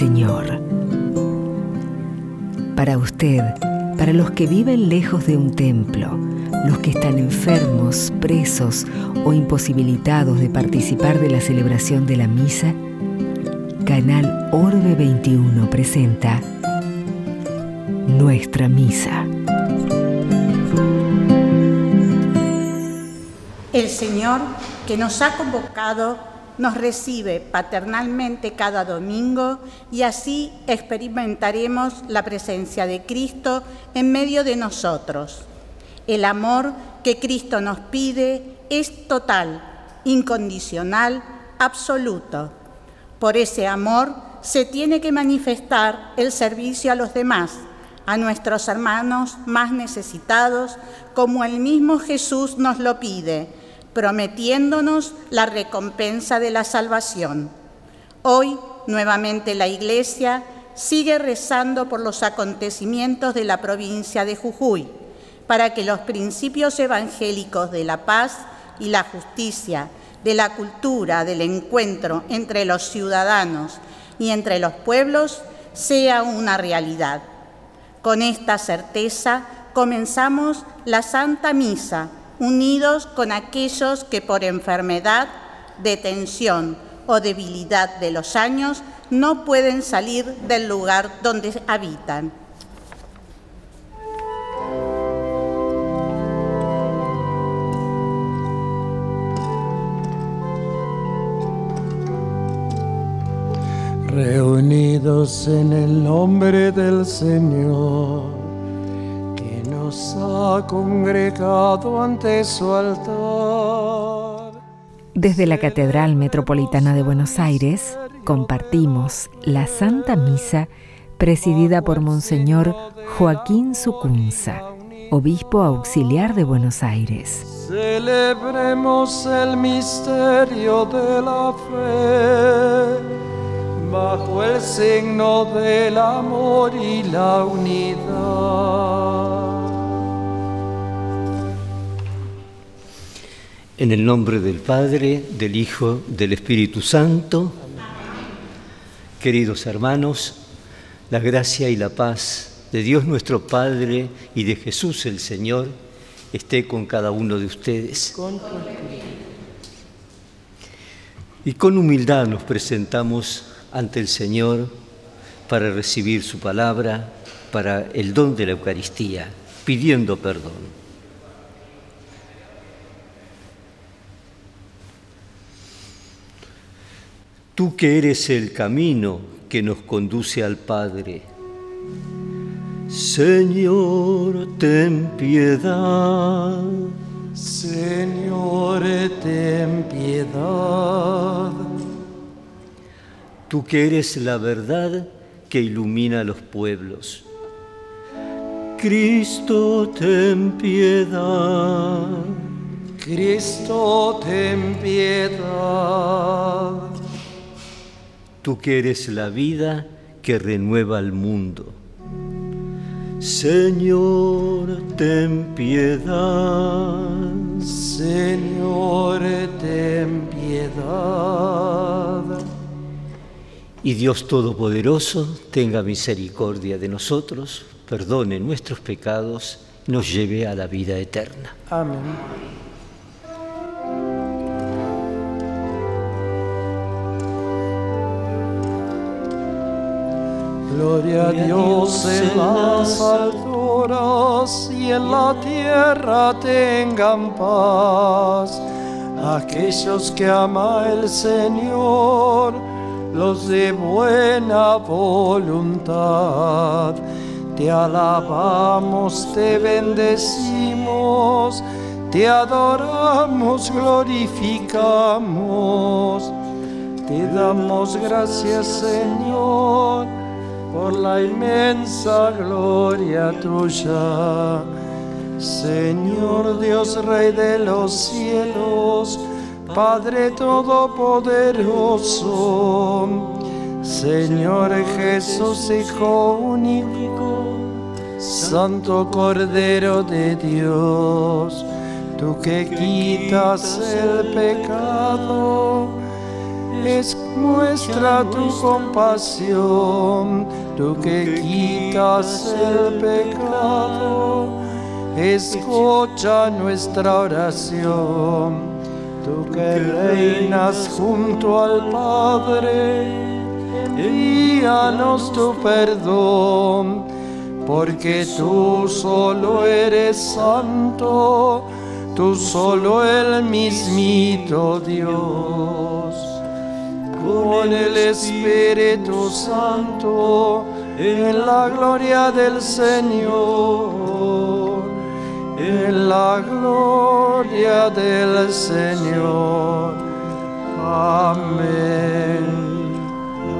Señor. Para usted, para los que viven lejos de un templo, los que están enfermos, presos o imposibilitados de participar de la celebración de la misa, Canal Orbe 21 presenta Nuestra Misa. El Señor que nos ha convocado nos recibe paternalmente cada domingo y así experimentaremos la presencia de Cristo en medio de nosotros. El amor que Cristo nos pide es total, incondicional, absoluto. Por ese amor se tiene que manifestar el servicio a los demás, a nuestros hermanos más necesitados, como el mismo Jesús nos lo pide, prometiéndonos la recompensa de la salvación. Hoy, nuevamente, la Iglesia sigue rezando por los acontecimientos de la provincia de Jujuy, para que los principios evangélicos de la paz y la justicia, de la cultura del encuentro entre los ciudadanos y entre los pueblos sea una realidad. Con esta certeza comenzamos la Santa Misa, unidos con aquellos que por enfermedad, detención o debilidad de los años no pueden salir del lugar donde habitan. reunidos en el nombre del Señor, nos ha congregado ante su altar. Desde la Catedral Metropolitana de Buenos Aires compartimos la Santa Misa presidida por Monseñor Joaquín Sucunza, obispo auxiliar de Buenos Aires. Celebremos el misterio de la fe bajo el signo del amor y la unidad. En el nombre del Padre, del Hijo, del Espíritu Santo, queridos hermanos, la gracia y la paz de Dios nuestro Padre y de Jesús el Señor esté con cada uno de ustedes. Y con humildad nos presentamos ante el Señor para recibir su palabra, para el don de la Eucaristía, pidiendo perdón. Tú que eres el camino que nos conduce al Padre, Señor, ten piedad. Señor, ten piedad tú que eres la verdad que ilumina a los pueblos. Cristo, ten piedad. Cristo, ten piedad. Tú que eres la vida que renueva al mundo. Señor, ten piedad. Señor, ten piedad. Y Dios Todopoderoso tenga misericordia de nosotros, perdone nuestros pecados, nos lleve a la vida eterna. Amén. Gloria a Dios en las alturas y en la tierra tengan paz aquellos que ama el Señor los de buena voluntad. Te alabamos, te bendecimos, te adoramos, glorificamos. Te damos gracias, Señor, por la inmensa gloria tuya. Señor Dios, Rey de los cielos, Padre Todopoderoso, Señor Jesús, Hijo único, Santo Cordero de Dios, tú que quitas el pecado, muestra tu compasión, tú que quitas el pecado, escucha nuestra oración, tú que reinas junto al Padre, envíanos tu perdón, porque tú solo eres santo, tú solo el mismito Dios con el Espíritu Santo en la gloria del Señor, en la gloria del Señor. Amén.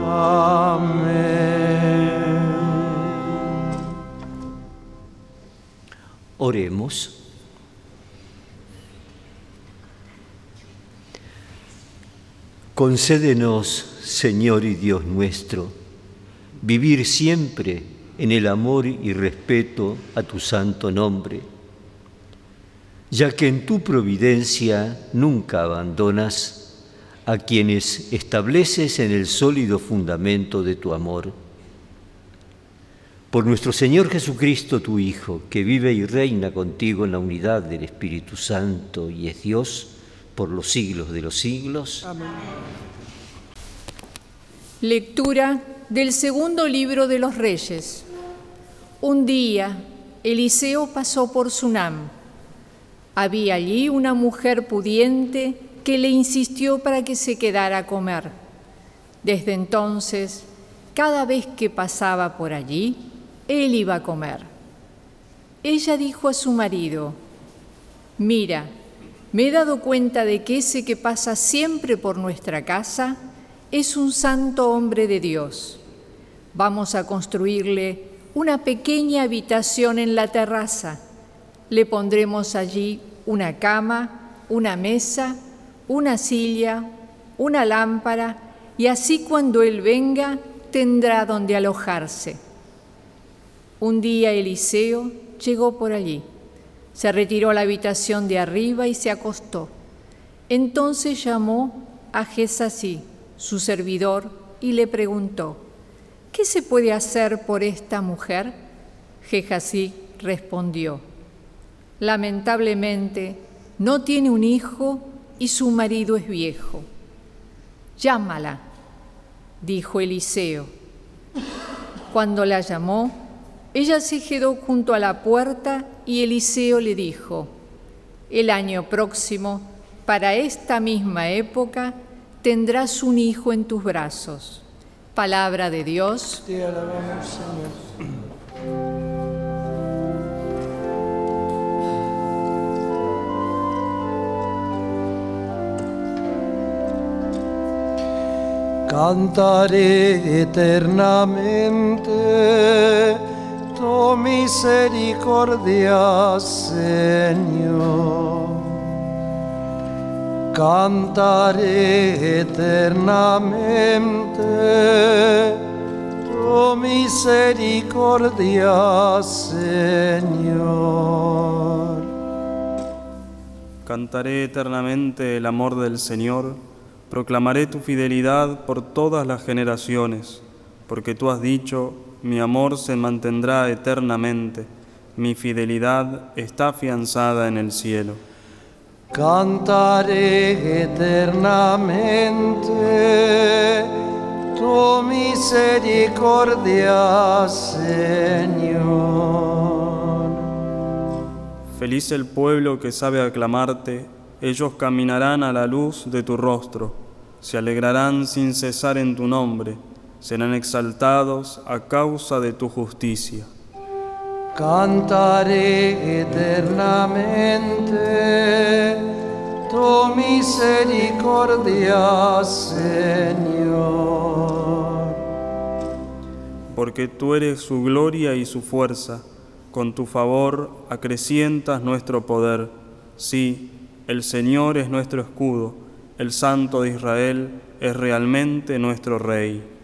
Amén. Oremos. Concédenos, Señor y Dios nuestro, vivir siempre en el amor y respeto a tu santo nombre, ya que en tu providencia nunca abandonas a quienes estableces en el sólido fundamento de tu amor. Por nuestro Señor Jesucristo, tu Hijo, que vive y reina contigo en la unidad del Espíritu Santo y es Dios, por los siglos de los siglos. Lectura del segundo libro de los Reyes. Un día, Eliseo pasó por Sunam. Había allí una mujer pudiente que le insistió para que se quedara a comer. Desde entonces, cada vez que pasaba por allí, él iba a comer. Ella dijo a su marido, Mira, me he dado cuenta de que ese que pasa siempre por nuestra casa es un santo hombre de Dios. Vamos a construirle una pequeña habitación en la terraza. Le pondremos allí una cama, una mesa, una silla, una lámpara, y así cuando Él venga tendrá donde alojarse. Un día Eliseo llegó por allí. Se retiró a la habitación de arriba y se acostó. Entonces llamó a Jesasí, su servidor, y le preguntó, ¿qué se puede hacer por esta mujer? Jejasí respondió, lamentablemente no tiene un hijo y su marido es viejo. Llámala, dijo Eliseo. Cuando la llamó, ella se quedó junto a la puerta y Eliseo le dijo, el año próximo, para esta misma época, tendrás un hijo en tus brazos. Palabra de Dios. Cantaré eternamente tu misericordia, Señor. Cantaré eternamente tu misericordia, Señor. Cantaré eternamente el amor del Señor, proclamaré tu fidelidad por todas las generaciones, porque tú has dicho, mi amor se mantendrá eternamente, mi fidelidad está afianzada en el cielo. Cantaré eternamente tu misericordia, Señor. Feliz el pueblo que sabe aclamarte, ellos caminarán a la luz de tu rostro, se alegrarán sin cesar en tu nombre, serán exaltados a causa de tu justicia. Cantaré eternamente tu misericordia, Señor. Porque tú eres su gloria y su fuerza, con tu favor acrecientas nuestro poder. Sí, el Señor es nuestro escudo, el Santo de Israel es realmente nuestro Rey.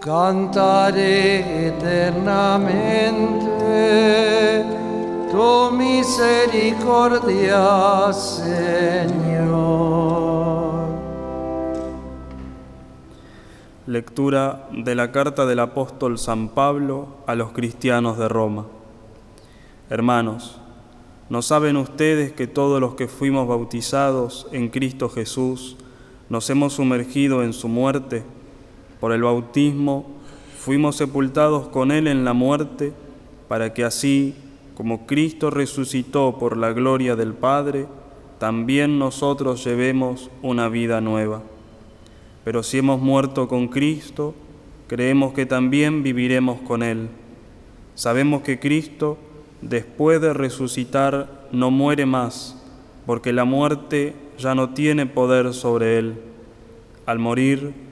Cantaré eternamente tu misericordia, Señor. Lectura de la carta del apóstol San Pablo a los cristianos de Roma. Hermanos, ¿no saben ustedes que todos los que fuimos bautizados en Cristo Jesús nos hemos sumergido en su muerte? Por el bautismo fuimos sepultados con Él en la muerte, para que así, como Cristo resucitó por la gloria del Padre, también nosotros llevemos una vida nueva. Pero si hemos muerto con Cristo, creemos que también viviremos con Él. Sabemos que Cristo, después de resucitar, no muere más, porque la muerte ya no tiene poder sobre Él. Al morir,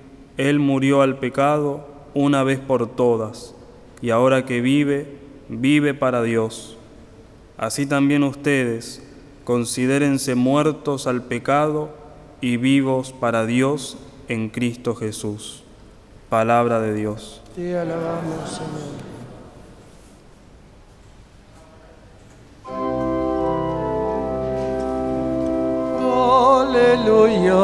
Él murió al pecado una vez por todas, y ahora que vive, vive para Dios. Así también ustedes, considérense muertos al pecado y vivos para Dios en Cristo Jesús. Palabra de Dios. Te alabamos, Señor. Aleluya,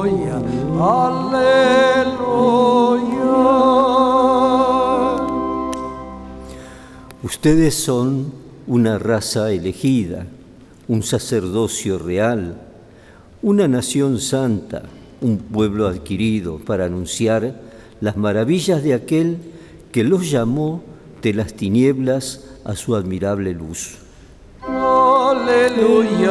aleluya, aleluya. Ustedes son una raza elegida, un sacerdocio real, una nación santa, un pueblo adquirido para anunciar las maravillas de aquel que los llamó de las tinieblas a su admirable luz. Aleluya,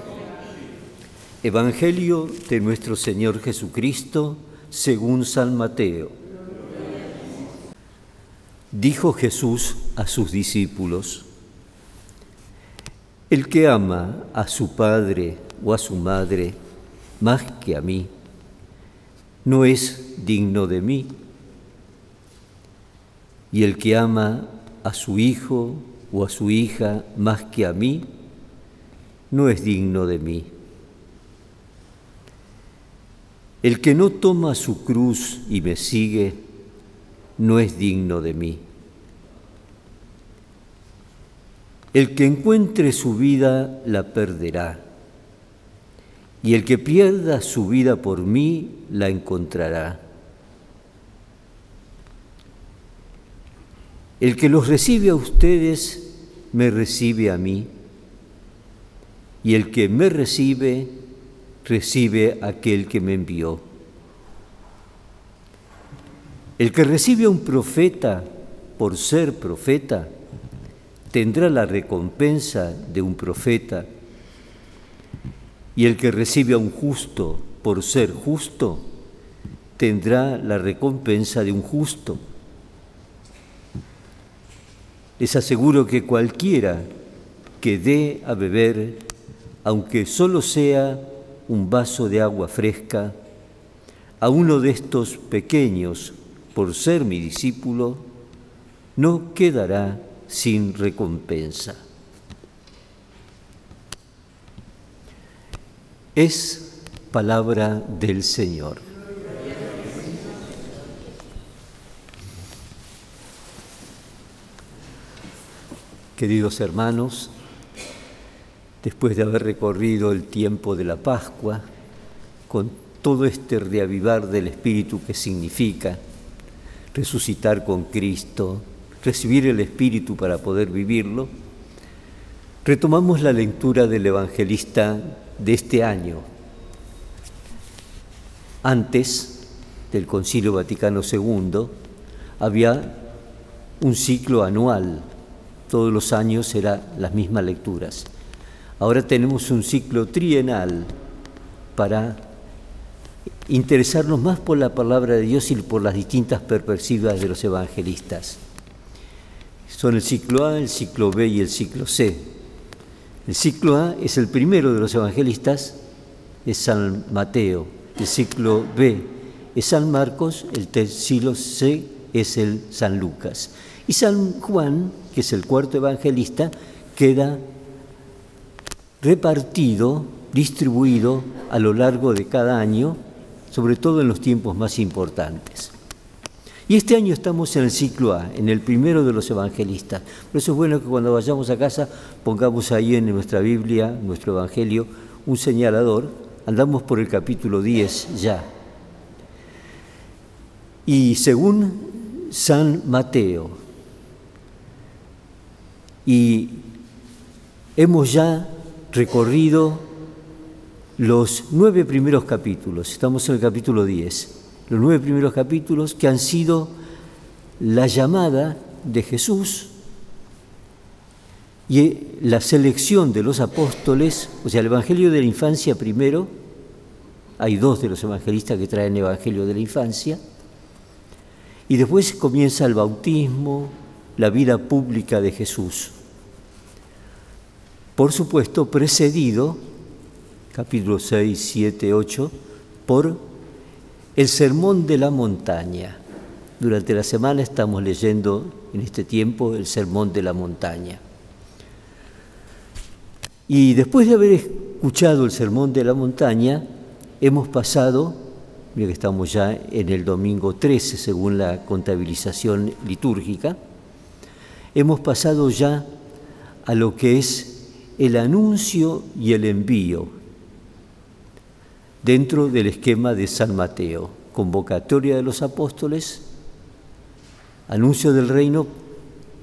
Evangelio de nuestro Señor Jesucristo según San Mateo. Dijo Jesús a sus discípulos, El que ama a su padre o a su madre más que a mí, no es digno de mí. Y el que ama a su hijo o a su hija más que a mí, no es digno de mí. El que no toma su cruz y me sigue, no es digno de mí. El que encuentre su vida la perderá, y el que pierda su vida por mí la encontrará. El que los recibe a ustedes, me recibe a mí, y el que me recibe, recibe aquel que me envió. El que recibe a un profeta por ser profeta, tendrá la recompensa de un profeta, y el que recibe a un justo por ser justo, tendrá la recompensa de un justo. Les aseguro que cualquiera que dé a beber, aunque solo sea un vaso de agua fresca, a uno de estos pequeños por ser mi discípulo, no quedará sin recompensa. Es palabra del Señor. Queridos hermanos, después de haber recorrido el tiempo de la Pascua, con todo este reavivar del Espíritu que significa resucitar con Cristo, recibir el Espíritu para poder vivirlo, retomamos la lectura del evangelista de este año. Antes del Concilio Vaticano II había un ciclo anual, todos los años eran las mismas lecturas. Ahora tenemos un ciclo trienal para interesarnos más por la palabra de Dios y por las distintas perspectivas de los evangelistas. Son el ciclo A, el ciclo B y el ciclo C. El ciclo A es el primero de los evangelistas, es San Mateo. El ciclo B es San Marcos, el ciclo C es el San Lucas. Y San Juan, que es el cuarto evangelista, queda repartido, distribuido a lo largo de cada año, sobre todo en los tiempos más importantes. Y este año estamos en el ciclo A, en el primero de los evangelistas. Por eso es bueno que cuando vayamos a casa pongamos ahí en nuestra Biblia, nuestro Evangelio, un señalador. Andamos por el capítulo 10 ya. Y según San Mateo, y hemos ya recorrido los nueve primeros capítulos, estamos en el capítulo 10, los nueve primeros capítulos que han sido la llamada de Jesús y la selección de los apóstoles, o sea, el Evangelio de la infancia primero, hay dos de los evangelistas que traen el Evangelio de la infancia, y después comienza el bautismo, la vida pública de Jesús. Por supuesto, precedido, capítulo 6, 7, 8, por el Sermón de la Montaña. Durante la semana estamos leyendo en este tiempo el Sermón de la Montaña. Y después de haber escuchado el Sermón de la Montaña, hemos pasado Mira que estamos ya en el domingo 13 según la contabilización litúrgica. Hemos pasado ya a lo que es el anuncio y el envío dentro del esquema de San Mateo. Convocatoria de los apóstoles, anuncio del reino,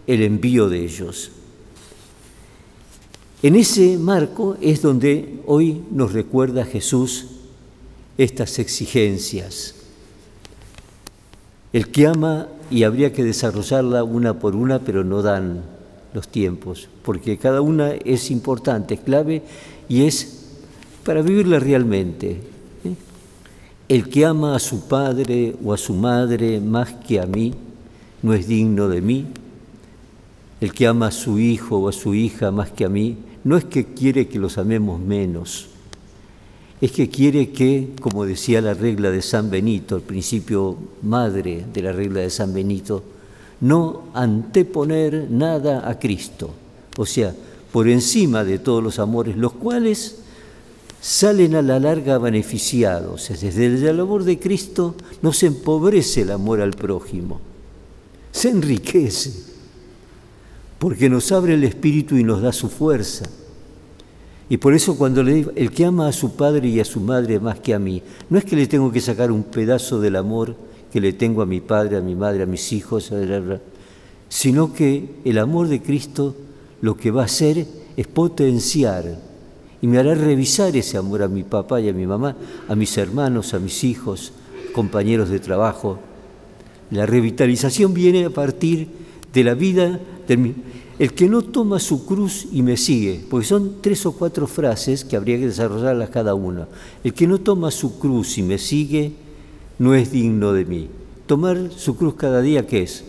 el envío de ellos. En ese marco es donde hoy nos recuerda Jesús estas exigencias. El que ama, y habría que desarrollarla una por una, pero no dan los tiempos, porque cada una es importante, es clave y es para vivirla realmente. ¿eh? El que ama a su padre o a su madre más que a mí, no es digno de mí. El que ama a su hijo o a su hija más que a mí, no es que quiere que los amemos menos, es que quiere que, como decía la regla de San Benito, el principio madre de la regla de San Benito, no anteponer nada a Cristo, o sea, por encima de todos los amores, los cuales salen a la larga beneficiados. Desde el amor de Cristo no se empobrece el amor al prójimo, se enriquece, porque nos abre el espíritu y nos da su fuerza. Y por eso cuando le digo, el que ama a su padre y a su madre más que a mí, no es que le tengo que sacar un pedazo del amor que le tengo a mi padre, a mi madre, a mis hijos, sino que el amor de Cristo lo que va a hacer es potenciar y me hará revisar ese amor a mi papá y a mi mamá, a mis hermanos, a mis hijos, compañeros de trabajo. La revitalización viene a partir de la vida del el que no toma su cruz y me sigue, porque son tres o cuatro frases que habría que desarrollarlas cada una. El que no toma su cruz y me sigue no es digno de mí. Tomar su cruz cada día, ¿qué es?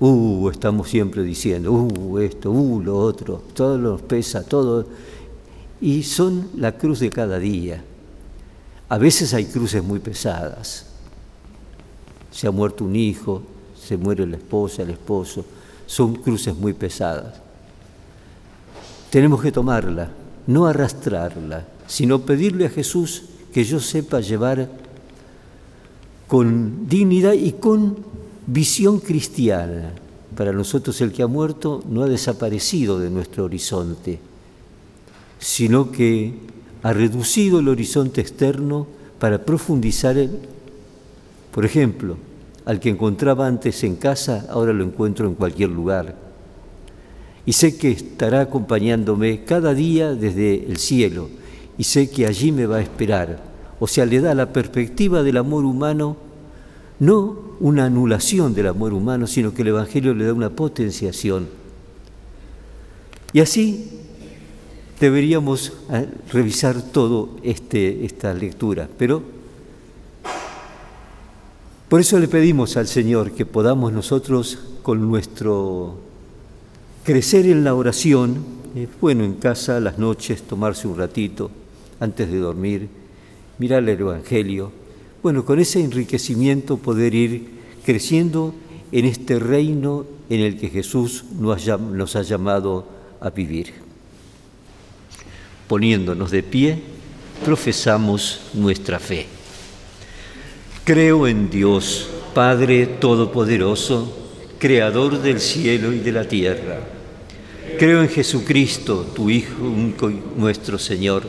Uh, estamos siempre diciendo, uh, esto, uh, lo otro, todo nos pesa, todo. Y son la cruz de cada día. A veces hay cruces muy pesadas. Se ha muerto un hijo, se muere la esposa, el esposo son cruces muy pesadas. Tenemos que tomarla, no arrastrarla, sino pedirle a Jesús que yo sepa llevar con dignidad y con visión cristiana. Para nosotros el que ha muerto no ha desaparecido de nuestro horizonte, sino que ha reducido el horizonte externo para profundizar, por ejemplo, al que encontraba antes en casa, ahora lo encuentro en cualquier lugar. Y sé que estará acompañándome cada día desde el cielo, y sé que allí me va a esperar. O sea, le da la perspectiva del amor humano, no una anulación del amor humano, sino que el Evangelio le da una potenciación. Y así, deberíamos eh, revisar todo este, esta lectura, pero por eso le pedimos al Señor que podamos nosotros con nuestro crecer en la oración, es bueno en casa las noches tomarse un ratito antes de dormir, mirar el Evangelio, bueno, con ese enriquecimiento poder ir creciendo en este reino en el que Jesús nos ha llamado a vivir. Poniéndonos de pie, profesamos nuestra fe. Creo en Dios, Padre Todopoderoso, Creador del cielo y de la tierra. Creo en Jesucristo, tu Hijo nuestro Señor,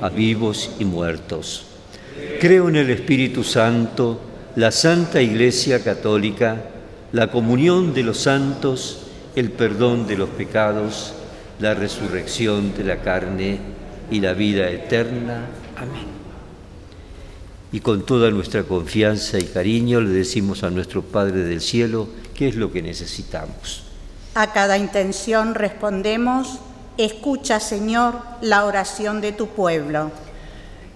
a vivos y muertos. Creo en el Espíritu Santo, la Santa Iglesia Católica, la comunión de los santos, el perdón de los pecados, la resurrección de la carne y la vida eterna. Amén. Y con toda nuestra confianza y cariño le decimos a nuestro Padre del Cielo qué es lo que necesitamos. A cada intención respondemos, escucha Señor la oración de tu pueblo.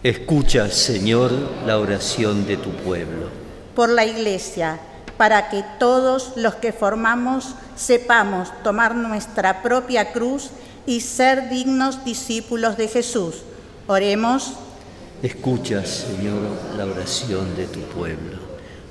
Escucha Señor la oración de tu pueblo. Por la Iglesia, para que todos los que formamos sepamos tomar nuestra propia cruz y ser dignos discípulos de Jesús. Oremos. Escucha, Señor, la oración de tu pueblo.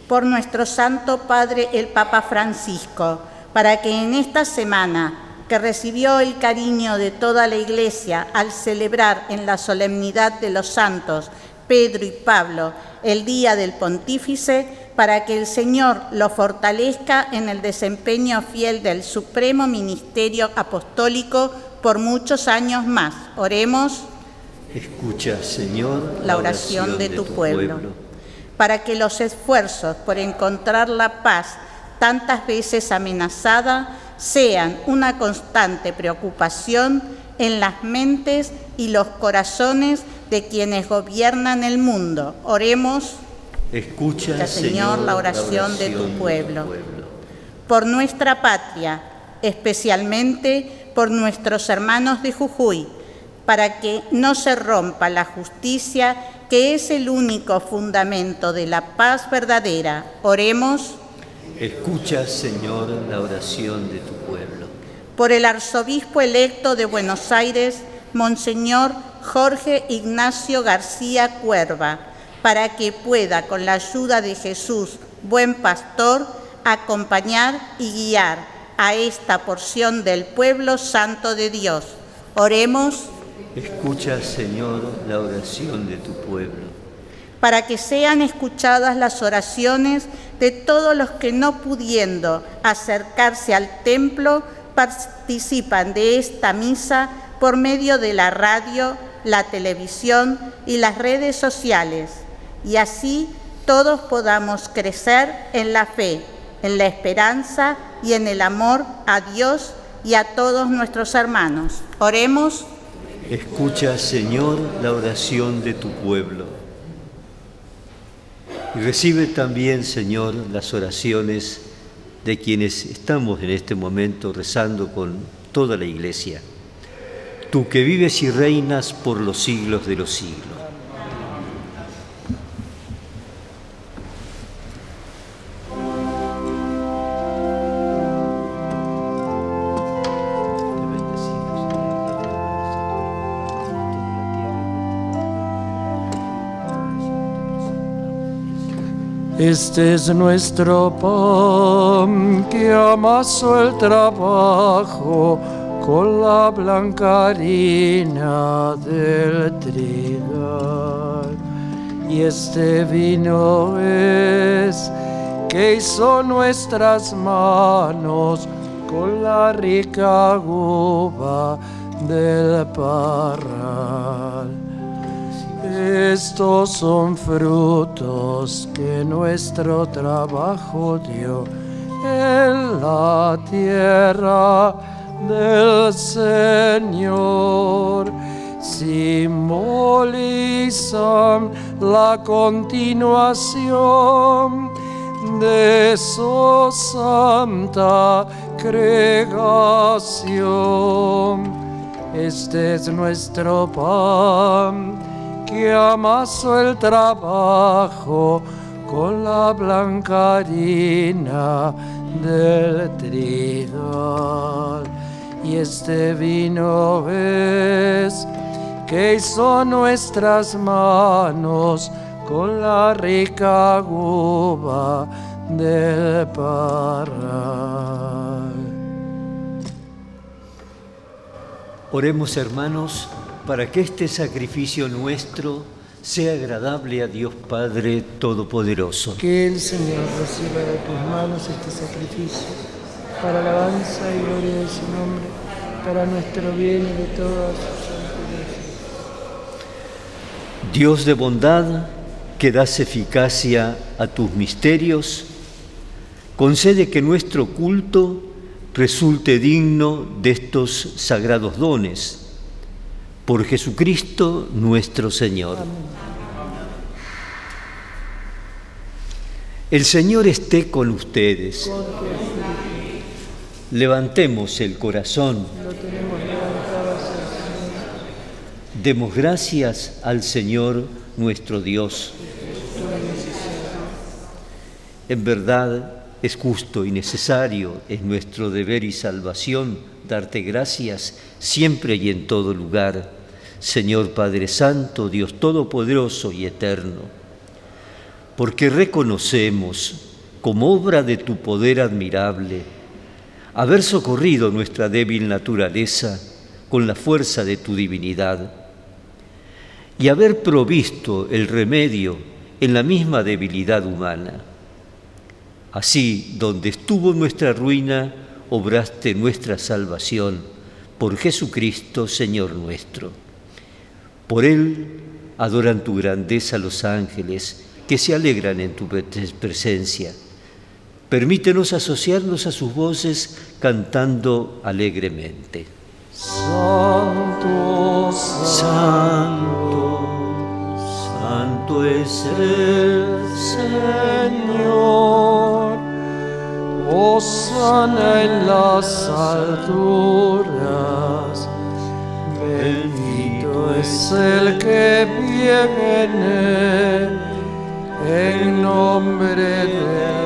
Por nuestro Santo Padre el Papa Francisco, para que en esta semana que recibió el cariño de toda la Iglesia al celebrar en la solemnidad de los santos Pedro y Pablo el día del pontífice, para que el Señor lo fortalezca en el desempeño fiel del supremo ministerio apostólico por muchos años más. Oremos. Escucha, Señor, la oración, de, tu, pueblo, para que los esfuerzos por encontrar la paz, tantas veces amenazada, sean una constante preocupación en las mentes y los corazones de quienes gobiernan el mundo. Oremos. Escucha, Señor, la oración, de, tu pueblo. Por nuestra patria, especialmente por nuestros hermanos de Jujuy, para que no se rompa la justicia, que es el único fundamento de la paz verdadera. Oremos. Escucha, Señor, la oración de tu pueblo. Por el arzobispo electo de Buenos Aires, Monseñor Jorge Ignacio García Cuerva, para que pueda, con la ayuda de Jesús, buen pastor, acompañar y guiar a esta porción del pueblo santo de Dios. Oremos. Escucha, Señor, la oración de tu pueblo para que sean escuchadas las oraciones de todos los que no pudiendo acercarse al templo participan de esta misa por medio de la radio, la televisión y las redes sociales, y así todos podamos crecer en la fe, en la esperanza y en el amor a Dios y a todos nuestros hermanos. Oremos. Escucha, Señor, la oración de tu pueblo y recibe también, Señor, las oraciones de quienes estamos en este momento rezando con toda la iglesia. Tú que vives y reinas por los siglos de los siglos. Este es nuestro pan que amasó el trabajo con la blanca harina del trigo. Y este vino es que hizo nuestras manos con la rica uva del parral. Estos son frutos que nuestro trabajo dio en la tierra del Señor simbolizan la continuación de su santa creación. Este es nuestro pan que amasó el trabajo con la blanca harina del trigo. Y este vino es que hizo nuestras manos con la rica uva del parral. Oremos hermanos para que este sacrificio nuestro sea agradable a Dios Padre Todopoderoso. Que el Señor reciba de tus manos este sacrificio para alabanza y gloria de su nombre, para nuestro bien y de todas sus Dios de bondad, que das eficacia a tus misterios, concede que nuestro culto resulte digno de estos sagrados dones. Por Jesucristo nuestro Señor. El Señor esté con ustedes. Levantemos el corazón. Demos gracias al Señor nuestro Dios. En verdad es justo y necesario, es nuestro deber y salvación darte gracias siempre y en todo lugar, Señor Padre Santo, Dios Todopoderoso y Eterno, porque reconocemos como obra de tu poder admirable haber socorrido nuestra débil naturaleza con la fuerza de tu divinidad y haber provisto el remedio en la misma debilidad humana. Así, donde estuvo nuestra ruina, obraste nuestra salvación por Jesucristo, Señor nuestro. Por Él adoran tu grandeza los ángeles que se alegran en tu presencia. Permítenos asociarnos a sus voces cantando alegremente. Santo, Santo, Santo es el Señor. Osana en las alturas. Bendito es el que viene en nombre del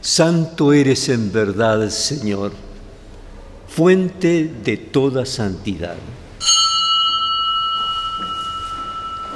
Santo eres en verdad, Señor, fuente de toda santidad.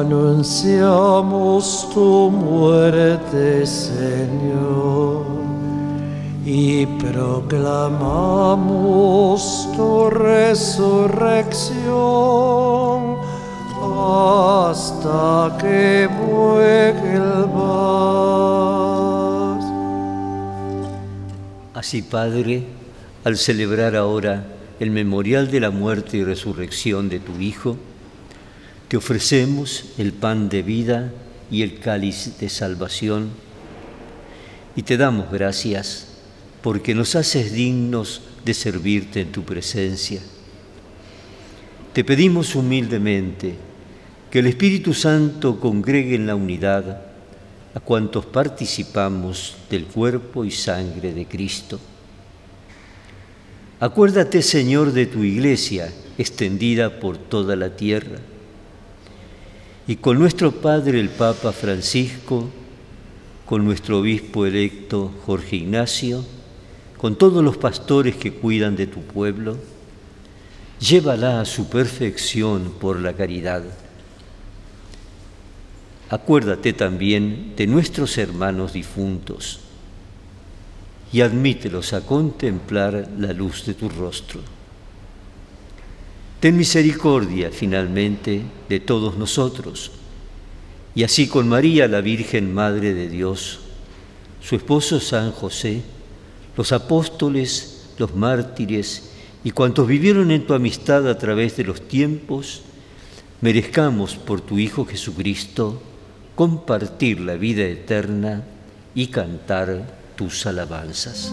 Anunciamos tu muerte, Señor, y proclamamos tu resurrección hasta que vuelvas. Así, Padre, al celebrar ahora el memorial de la muerte y resurrección de tu Hijo, ofrecemos el pan de vida y el cáliz de salvación y te damos gracias porque nos haces dignos de servirte en tu presencia. Te pedimos humildemente que el Espíritu Santo congregue en la unidad a cuantos participamos del cuerpo y sangre de Cristo. Acuérdate, Señor, de tu iglesia extendida por toda la tierra. Y con nuestro Padre el Papa Francisco, con nuestro obispo electo Jorge Ignacio, con todos los pastores que cuidan de tu pueblo, llévala a su perfección por la caridad acuérdate también de nuestros hermanos difuntos y admítelos a contemplar la luz de tu rostro. Ten misericordia finalmente de todos nosotros, y así con María, la Virgen Madre de Dios, su esposo San José, los apóstoles, los mártires y cuantos vivieron en tu amistad a través de los tiempos, merezcamos por tu Hijo Jesucristo, compartir la vida eterna y cantar tus alabanzas.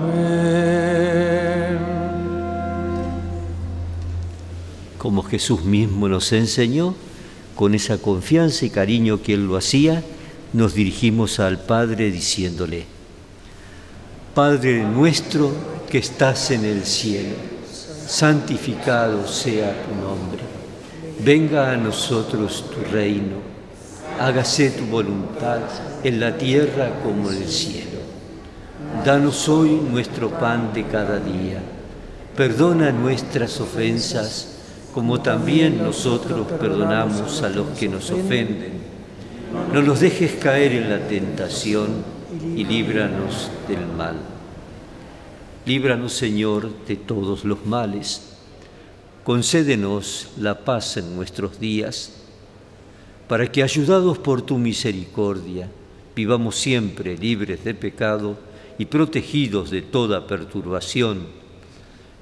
Como Jesús mismo nos enseñó, con esa confianza y cariño que Él lo hacía, nos dirigimos al Padre diciéndole, Padre nuestro que estás en el cielo, santificado sea tu nombre Venga a nosotros tu reino, hágase tu voluntad en la tierra como en el cielo. Danos hoy nuestro pan de cada día. Perdona nuestras ofensas como también nosotros perdonamos a los que nos ofenden. No nos dejes caer en la tentación y líbranos del mal. Líbranos, Señor, de todos los males concédenos la paz en nuestros días, para que, ayudados por tu misericordia, vivamos siempre libres de pecado y protegidos de toda perturbación,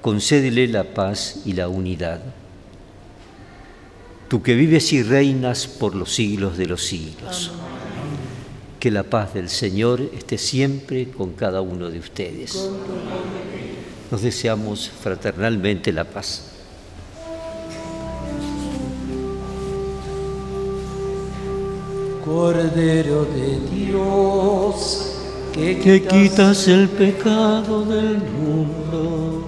concédele la paz y la unidad. Tú que vives y reinas por los siglos de los siglos. Que la paz del Señor esté siempre con cada uno de ustedes. Nos deseamos fraternalmente la paz. Cordero de Dios, que, quitas el pecado del mundo,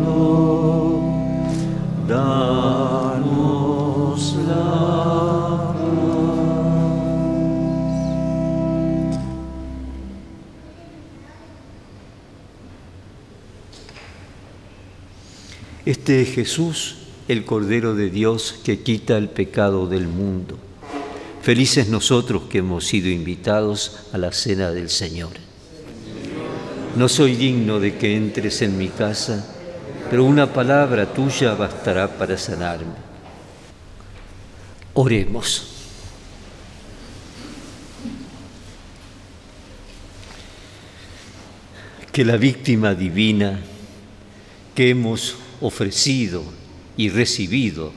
danos la. Este es Jesús, el Cordero de Dios que quita el pecado del mundo. Felices nosotros que hemos sido invitados a la cena del Señor. No soy digno de que entres en mi casa, pero una palabra tuya bastará para sanarme. Oremos. Que la víctima divina que hemos ofrecido y recibido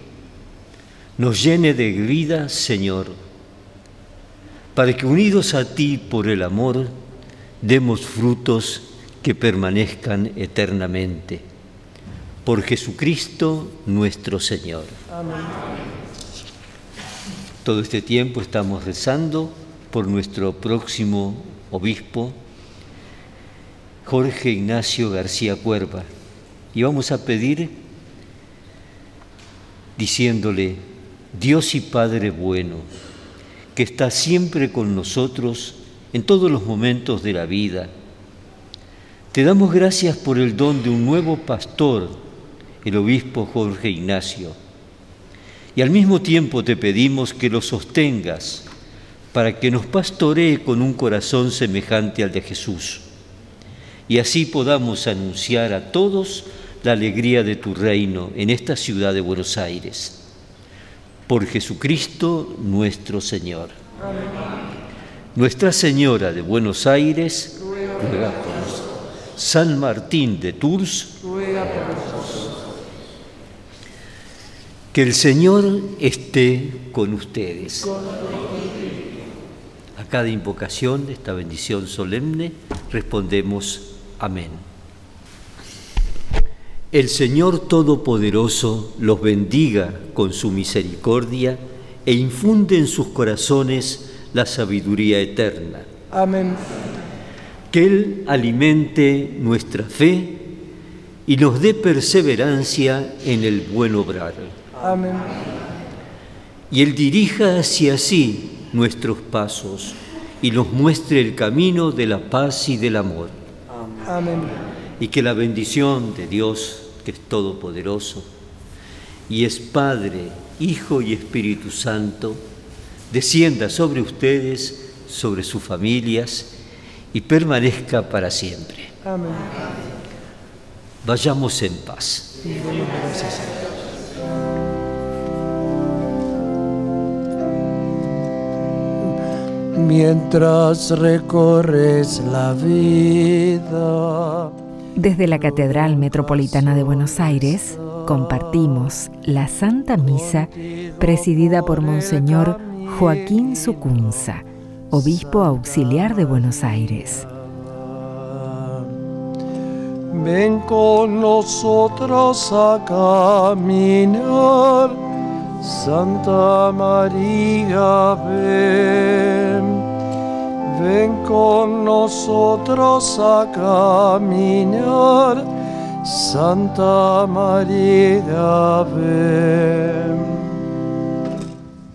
nos llene de vida, Señor, para que unidos a ti por el amor, demos frutos que permanezcan eternamente. Por Jesucristo nuestro Señor. Amén. Todo este tiempo estamos rezando por nuestro próximo obispo, Jorge Ignacio García Cuerva, y vamos a pedir diciéndole, Dios y Padre bueno, que está siempre con nosotros en todos los momentos de la vida, te damos gracias por el don de un nuevo pastor, el obispo Jorge Ignacio, y al mismo tiempo te pedimos que lo sostengas para que nos pastoree con un corazón semejante al de Jesús, y así podamos anunciar a todos la alegría de tu reino en esta ciudad de Buenos Aires. Por Jesucristo nuestro Señor. Nuestra Señora de Buenos Aires, ruega por nosotros. San Martín de Tours, Ruega por nosotros. Que el Señor esté con ustedes. A cada invocación de esta bendición solemne respondemos amén. El Señor Todopoderoso los bendiga con su misericordia e infunde en sus corazones la sabiduría eterna. Amén. Que Él alimente nuestra fe y nos dé perseverancia en el buen obrar. Amén. Y Él dirija hacia sí nuestros pasos y nos muestre el camino de la paz y del amor. Amén. Y que la bendición de Dios, que es todopoderoso, y es Padre, Hijo y Espíritu Santo, descienda sobre ustedes, sobre sus familias, y permanezca para siempre. Amén. Vayamos en paz. Mientras recorres la vida. Desde la Catedral Metropolitana de Buenos Aires compartimos la Santa Misa presidida por Monseñor Joaquín Sucunza, obispo auxiliar de Buenos Aires. Ven con nosotros a caminar, Santa María, ven. Ven con nosotros a caminar, Santa María, ven.